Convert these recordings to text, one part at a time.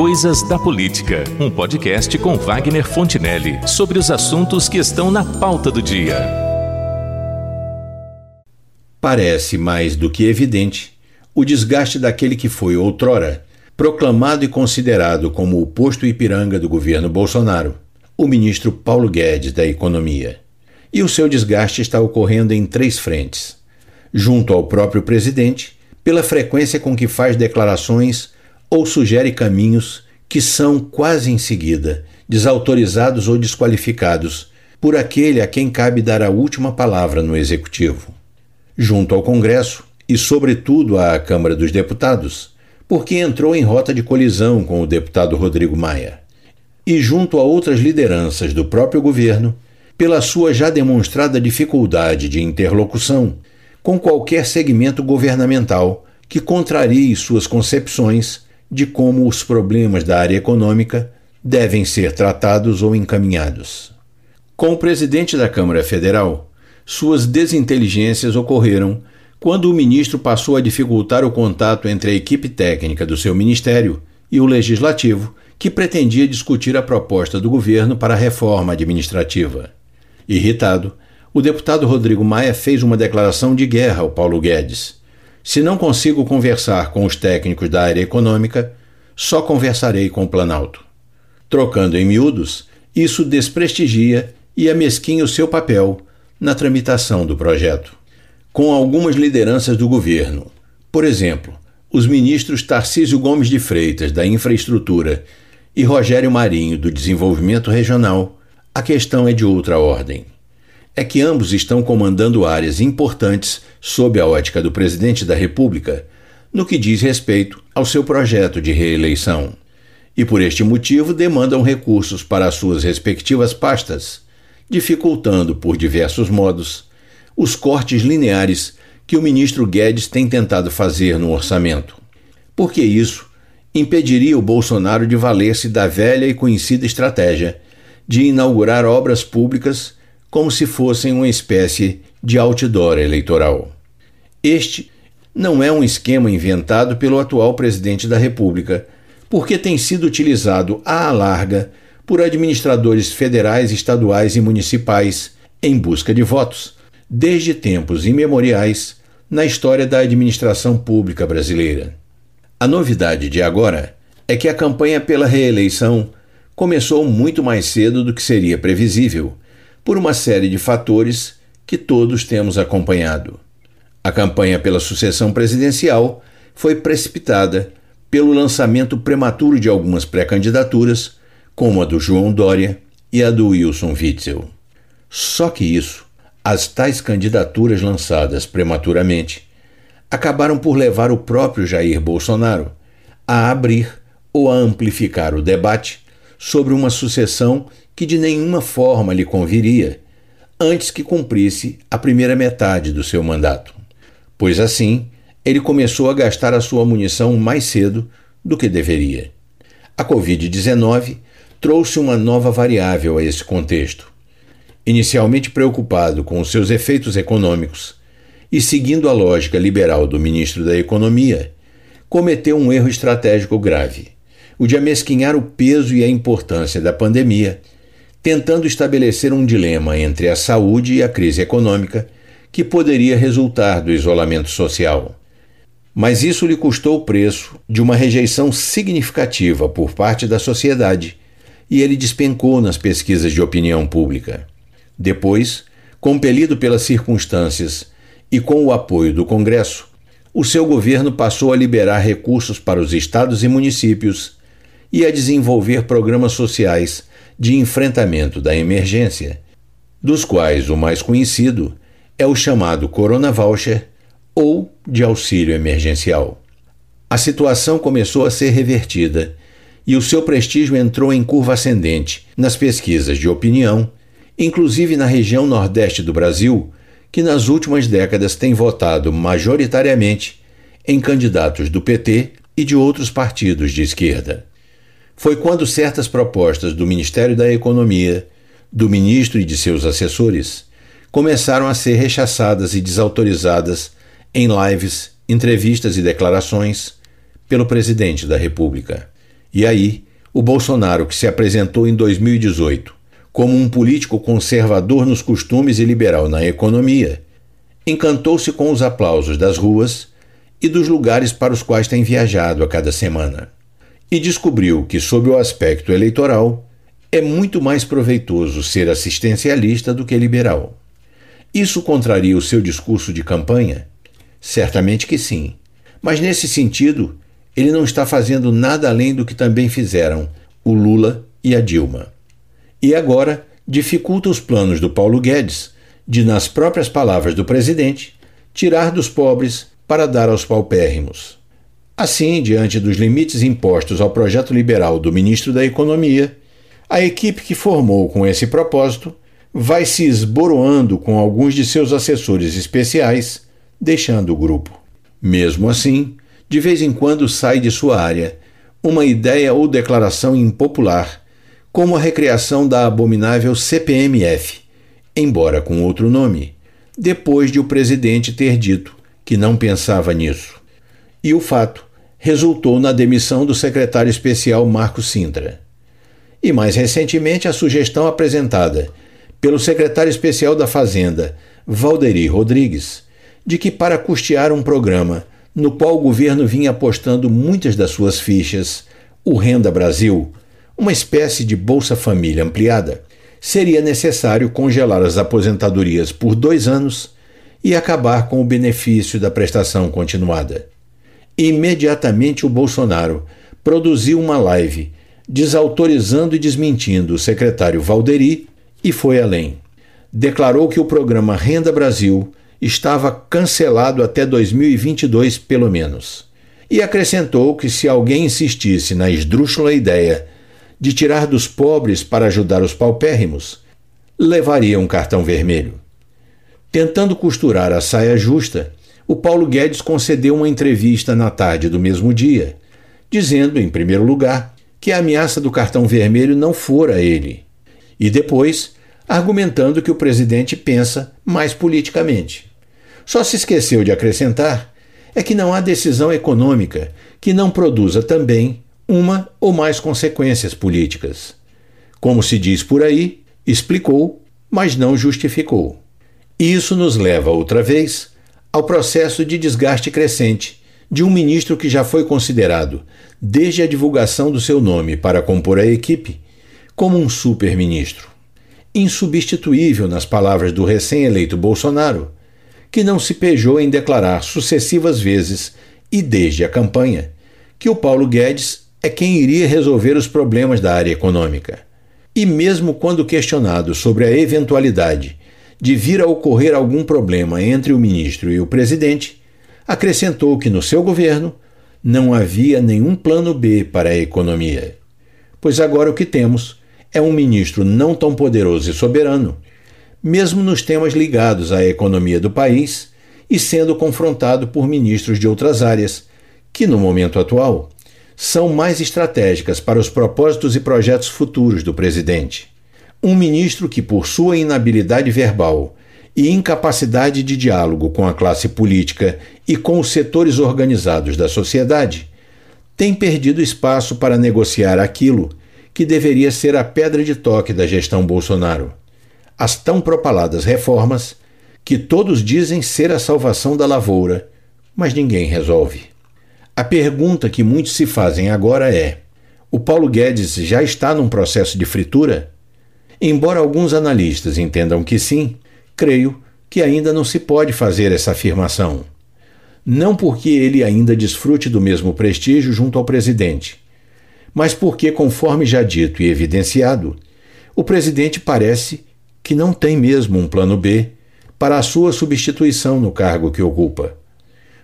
Coisas da Política, um podcast com Wagner Fontinelli sobre os assuntos que estão na pauta do dia. Parece mais do que evidente o desgaste daquele que foi outrora proclamado e considerado como o posto Ipiranga do governo Bolsonaro, o ministro Paulo Guedes da Economia. E o seu desgaste está ocorrendo em três frentes: junto ao próprio presidente, pela frequência com que faz declarações ou sugere caminhos que são, quase em seguida, desautorizados ou desqualificados por aquele a quem cabe dar a última palavra no Executivo. Junto ao Congresso e, sobretudo, à Câmara dos Deputados, porque entrou em rota de colisão com o deputado Rodrigo Maia. E junto a outras lideranças do próprio governo, pela sua já demonstrada dificuldade de interlocução com qualquer segmento governamental que contrarie suas concepções de como os problemas da área econômica devem ser tratados ou encaminhados. Com o presidente da Câmara Federal, suas desinteligências ocorreram quando o ministro passou a dificultar o contato entre a equipe técnica do seu ministério e o legislativo, que pretendia discutir a proposta do governo para a reforma administrativa. Irritado, o deputado Rodrigo Maia fez uma declaração de guerra ao Paulo Guedes. Se não consigo conversar com os técnicos da área econômica, só conversarei com o Planalto. Trocando em miúdos, isso desprestigia e amesquinha o seu papel na tramitação do projeto. Com algumas lideranças do governo, por exemplo, os ministros Tarcísio Gomes de Freitas, da Infraestrutura, e Rogério Marinho, do Desenvolvimento Regional, a questão é de outra ordem é que ambos estão comandando áreas importantes sob a ótica do presidente da República no que diz respeito ao seu projeto de reeleição. E por este motivo demandam recursos para as suas respectivas pastas, dificultando por diversos modos os cortes lineares que o ministro Guedes tem tentado fazer no orçamento. Porque isso impediria o Bolsonaro de valer-se da velha e conhecida estratégia de inaugurar obras públicas como se fossem uma espécie de outdoor eleitoral. Este não é um esquema inventado pelo atual presidente da República, porque tem sido utilizado à larga por administradores federais, estaduais e municipais em busca de votos, desde tempos imemoriais na história da administração pública brasileira. A novidade de agora é que a campanha pela reeleição começou muito mais cedo do que seria previsível por uma série de fatores que todos temos acompanhado. A campanha pela sucessão presidencial foi precipitada pelo lançamento prematuro de algumas pré-candidaturas, como a do João Dória e a do Wilson Witzel. Só que isso, as tais candidaturas lançadas prematuramente, acabaram por levar o próprio Jair Bolsonaro a abrir ou a amplificar o debate sobre uma sucessão que de nenhuma forma lhe conviria antes que cumprisse a primeira metade do seu mandato, pois assim ele começou a gastar a sua munição mais cedo do que deveria. A Covid-19 trouxe uma nova variável a esse contexto. Inicialmente preocupado com os seus efeitos econômicos e seguindo a lógica liberal do ministro da Economia, cometeu um erro estratégico grave, o de amesquinhar o peso e a importância da pandemia tentando estabelecer um dilema entre a saúde e a crise econômica que poderia resultar do isolamento social. Mas isso lhe custou o preço de uma rejeição significativa por parte da sociedade e ele despencou nas pesquisas de opinião pública. Depois, compelido pelas circunstâncias e com o apoio do Congresso, o seu governo passou a liberar recursos para os estados e municípios e a desenvolver programas sociais de enfrentamento da emergência, dos quais o mais conhecido é o chamado Corona Voucher ou de auxílio emergencial. A situação começou a ser revertida e o seu prestígio entrou em curva ascendente nas pesquisas de opinião, inclusive na região nordeste do Brasil, que nas últimas décadas tem votado majoritariamente em candidatos do PT e de outros partidos de esquerda foi quando certas propostas do Ministério da Economia, do ministro e de seus assessores começaram a ser rechaçadas e desautorizadas em lives, entrevistas e declarações pelo presidente da República. E aí, o Bolsonaro, que se apresentou em 2018 como um político conservador nos costumes e liberal na economia, encantou-se com os aplausos das ruas e dos lugares para os quais tem viajado a cada semana. E descobriu que, sob o aspecto eleitoral, é muito mais proveitoso ser assistencialista do que liberal. Isso contraria o seu discurso de campanha? Certamente que sim. Mas nesse sentido, ele não está fazendo nada além do que também fizeram o Lula e a Dilma. E agora dificulta os planos do Paulo Guedes de, nas próprias palavras do presidente, tirar dos pobres para dar aos paupérrimos. Assim, diante dos limites impostos ao projeto liberal do ministro da Economia, a equipe que formou com esse propósito vai se esboroando com alguns de seus assessores especiais, deixando o grupo. Mesmo assim, de vez em quando sai de sua área uma ideia ou declaração impopular, como a recriação da abominável CPMF, embora com outro nome, depois de o presidente ter dito que não pensava nisso. E o fato resultou na demissão do secretário especial Marco Sintra e, mais recentemente, a sugestão apresentada pelo secretário especial da Fazenda, Valderi Rodrigues, de que, para custear um programa no qual o governo vinha apostando muitas das suas fichas, o Renda Brasil, uma espécie de Bolsa Família ampliada, seria necessário congelar as aposentadorias por dois anos e acabar com o benefício da prestação continuada. Imediatamente o Bolsonaro produziu uma live desautorizando e desmentindo o secretário Valderi e foi além. Declarou que o programa Renda Brasil estava cancelado até 2022, pelo menos. E acrescentou que se alguém insistisse na esdrúxula ideia de tirar dos pobres para ajudar os paupérrimos, levaria um cartão vermelho. Tentando costurar a saia justa, o Paulo Guedes concedeu uma entrevista na tarde do mesmo dia, dizendo, em primeiro lugar, que a ameaça do cartão vermelho não fora ele, e depois argumentando que o presidente pensa mais politicamente. Só se esqueceu de acrescentar é que não há decisão econômica que não produza também uma ou mais consequências políticas. Como se diz por aí, explicou, mas não justificou. Isso nos leva outra vez ao processo de desgaste crescente de um ministro que já foi considerado, desde a divulgação do seu nome para compor a equipe, como um super-ministro. Insubstituível nas palavras do recém-eleito Bolsonaro, que não se pejou em declarar sucessivas vezes e desde a campanha que o Paulo Guedes é quem iria resolver os problemas da área econômica. E mesmo quando questionado sobre a eventualidade de vir a ocorrer algum problema entre o ministro e o presidente, acrescentou que no seu governo não havia nenhum plano B para a economia. Pois agora o que temos é um ministro não tão poderoso e soberano, mesmo nos temas ligados à economia do país e sendo confrontado por ministros de outras áreas, que no momento atual são mais estratégicas para os propósitos e projetos futuros do presidente. Um ministro que, por sua inabilidade verbal e incapacidade de diálogo com a classe política e com os setores organizados da sociedade, tem perdido espaço para negociar aquilo que deveria ser a pedra de toque da gestão Bolsonaro: as tão propaladas reformas que todos dizem ser a salvação da lavoura, mas ninguém resolve. A pergunta que muitos se fazem agora é: o Paulo Guedes já está num processo de fritura? Embora alguns analistas entendam que sim, creio que ainda não se pode fazer essa afirmação. Não porque ele ainda desfrute do mesmo prestígio junto ao presidente, mas porque, conforme já dito e evidenciado, o presidente parece que não tem mesmo um plano B para a sua substituição no cargo que ocupa.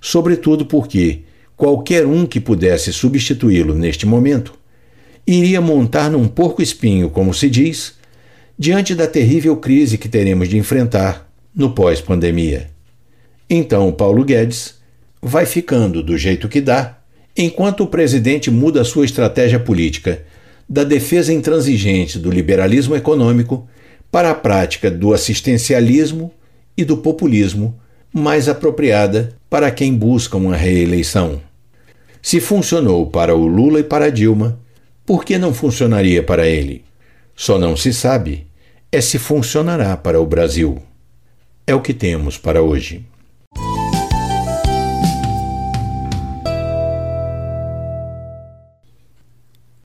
Sobretudo porque qualquer um que pudesse substituí-lo neste momento iria montar num porco espinho, como se diz, diante da terrível crise que teremos de enfrentar no pós-pandemia. Então, Paulo Guedes vai ficando do jeito que dá, enquanto o presidente muda sua estratégia política da defesa intransigente do liberalismo econômico para a prática do assistencialismo e do populismo mais apropriada para quem busca uma reeleição. Se funcionou para o Lula e para Dilma, Por que não funcionaria para ele? Só não se sabe é se funcionará para o Brasil. É o que temos para hoje.